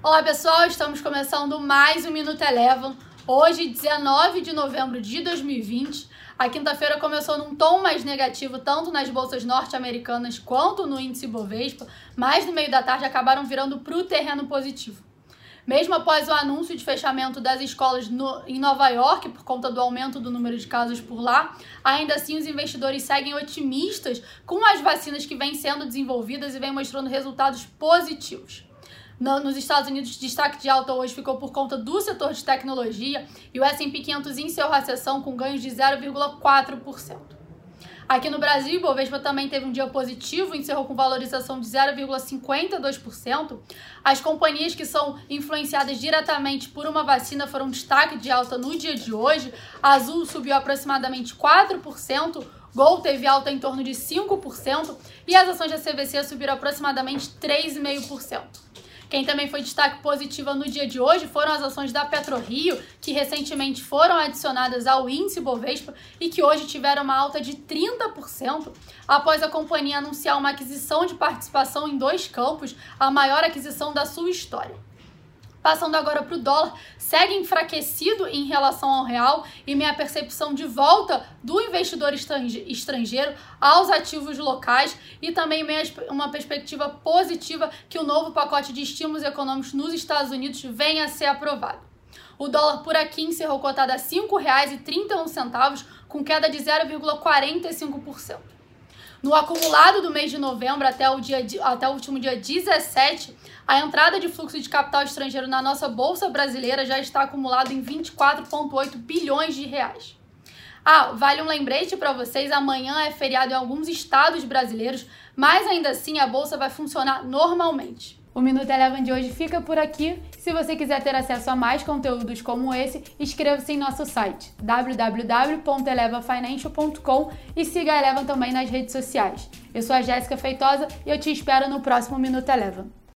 Olá pessoal, estamos começando mais um Minuto Eleven. Hoje, 19 de novembro de 2020. A quinta-feira começou num tom mais negativo, tanto nas bolsas norte-americanas quanto no índice Bovespa, mas no meio da tarde acabaram virando para o terreno positivo. Mesmo após o anúncio de fechamento das escolas no, em Nova York, por conta do aumento do número de casos por lá, ainda assim os investidores seguem otimistas com as vacinas que vêm sendo desenvolvidas e vêm mostrando resultados positivos. No, nos Estados Unidos, destaque de alta hoje ficou por conta do setor de tecnologia e o S&P 500 encerrou a sessão com ganhos de 0,4%. Aqui no Brasil, o Bovespa também teve um dia positivo, encerrou com valorização de 0,52%. As companhias que são influenciadas diretamente por uma vacina foram destaque de alta no dia de hoje. A Azul subiu aproximadamente 4%, Gol teve alta em torno de 5% e as ações da CVC subiram aproximadamente 3,5%. Quem também foi destaque positiva no dia de hoje foram as ações da PetroRio, que recentemente foram adicionadas ao índice Bovespa e que hoje tiveram uma alta de 30% após a companhia anunciar uma aquisição de participação em dois campos, a maior aquisição da sua história. Passando agora para o dólar, segue enfraquecido em relação ao real e minha percepção de volta do investidor estrangeiro aos ativos locais e também uma perspectiva positiva que o novo pacote de estímulos econômicos nos Estados Unidos venha a ser aprovado. O dólar por aqui encerrou cotado a R$ 5,31, com queda de 0,45%. No acumulado do mês de novembro até o, dia, até o último dia 17, a entrada de fluxo de capital estrangeiro na nossa bolsa brasileira já está acumulado em 24,8 bilhões de reais. Ah, vale um lembrete para vocês: amanhã é feriado em alguns estados brasileiros, mas ainda assim a bolsa vai funcionar normalmente. O Minuto Eleven de hoje fica por aqui. Se você quiser ter acesso a mais conteúdos como esse, inscreva-se em nosso site www.elevafinancial.com e siga a Eleven também nas redes sociais. Eu sou a Jéssica Feitosa e eu te espero no próximo Minuto Eleven.